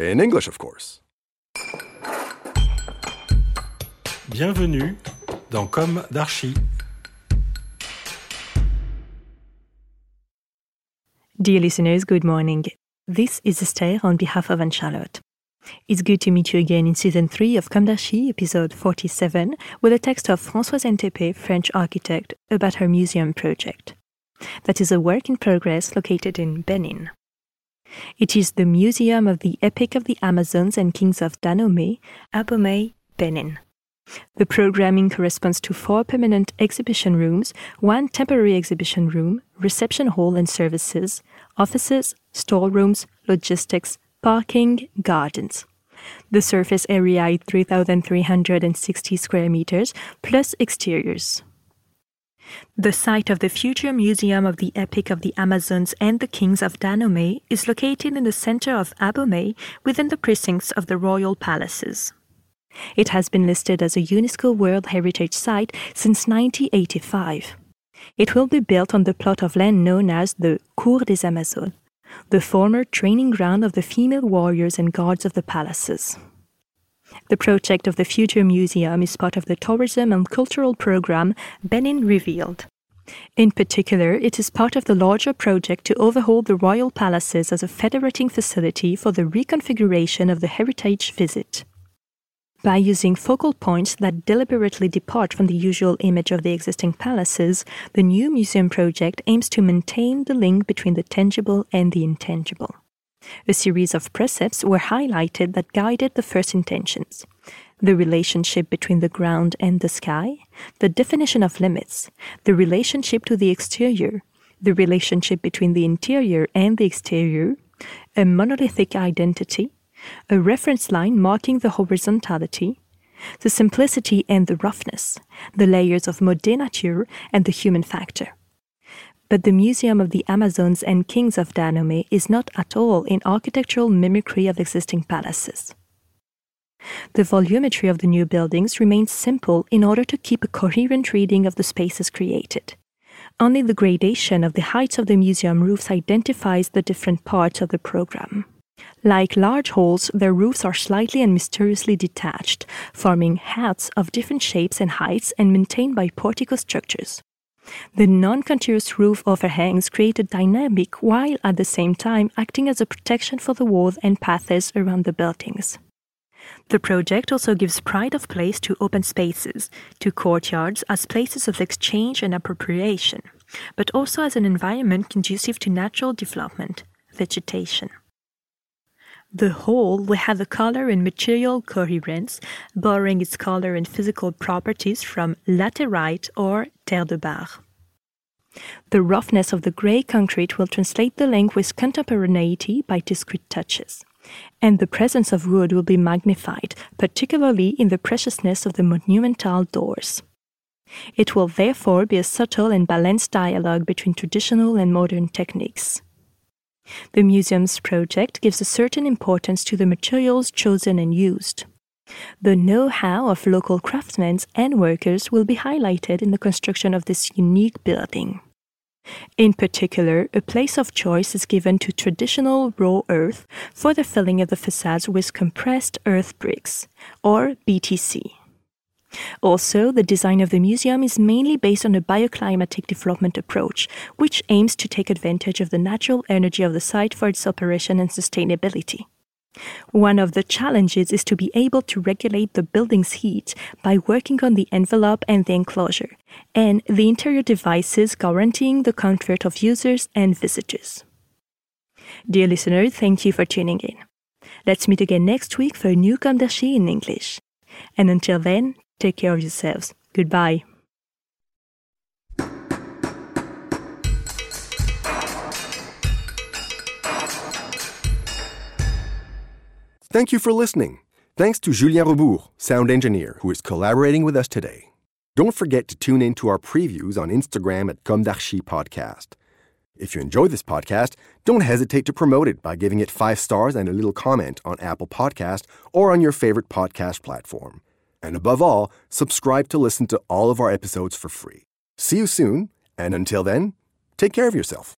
In English, of course. Bienvenue dans Com d'Archi. Dear listeners, good morning. This is Esther on behalf of Anne Charlotte. It's good to meet you again in season 3 of Com d'Archi, episode 47, with a text of Françoise N'Thépé, French architect, about her museum project. That is a work in progress located in Benin. It is the Museum of the Epic of the Amazons and Kings of Dahomey, Abomey, Benin. The programming corresponds to four permanent exhibition rooms, one temporary exhibition room, reception hall and services, offices, storerooms, logistics, parking, gardens. The surface area is 3,360 square meters plus exteriors. The site of the future Museum of the Epic of the Amazons and the Kings of Dahomey is located in the center of Abomey within the precincts of the royal palaces. It has been listed as a UNESCO World Heritage Site since 1985. It will be built on the plot of land known as the Cour des Amazones, the former training ground of the female warriors and guards of the palaces. The project of the future museum is part of the tourism and cultural program Benin Revealed. In particular, it is part of the larger project to overhaul the royal palaces as a federating facility for the reconfiguration of the heritage visit. By using focal points that deliberately depart from the usual image of the existing palaces, the new museum project aims to maintain the link between the tangible and the intangible. A series of precepts were highlighted that guided the first intentions the relationship between the ground and the sky, the definition of limits, the relationship to the exterior, the relationship between the interior and the exterior, a monolithic identity, a reference line marking the horizontality, the simplicity and the roughness, the layers of mode nature and the human factor. But the Museum of the Amazons and Kings of Dahomey is not at all in architectural mimicry of existing palaces. The volumetry of the new buildings remains simple in order to keep a coherent reading of the spaces created. Only the gradation of the heights of the museum roofs identifies the different parts of the program. Like large halls, their roofs are slightly and mysteriously detached, forming hats of different shapes and heights and maintained by portico structures. The non continuous roof overhangs create a dynamic while at the same time acting as a protection for the walls and paths around the buildings. The project also gives pride of place to open spaces, to courtyards as places of exchange and appropriation, but also as an environment conducive to natural development, vegetation. The whole will have a color and material coherence, borrowing its color and physical properties from laterite or terre de barre. The roughness of the grey concrete will translate the link with contemporaneity by discrete touches. And the presence of wood will be magnified, particularly in the preciousness of the monumental doors. It will therefore be a subtle and balanced dialogue between traditional and modern techniques. The museum's project gives a certain importance to the materials chosen and used. The know how of local craftsmen and workers will be highlighted in the construction of this unique building. In particular, a place of choice is given to traditional raw earth for the filling of the facades with compressed earth bricks, or BTC. Also, the design of the museum is mainly based on a bioclimatic development approach, which aims to take advantage of the natural energy of the site for its operation and sustainability. One of the challenges is to be able to regulate the building's heat by working on the envelope and the enclosure, and the interior devices guaranteeing the comfort of users and visitors. Dear listener, thank you for tuning in. Let's meet again next week for a new d'Archi in English. And until then, take care of yourselves. Goodbye. Thank you for listening. Thanks to Julien Rebours, sound engineer, who is collaborating with us today. Don't forget to tune in to our previews on Instagram at Com d'Archi Podcast. If you enjoy this podcast, don't hesitate to promote it by giving it five stars and a little comment on Apple Podcast or on your favorite podcast platform. And above all, subscribe to listen to all of our episodes for free. See you soon, and until then, take care of yourself.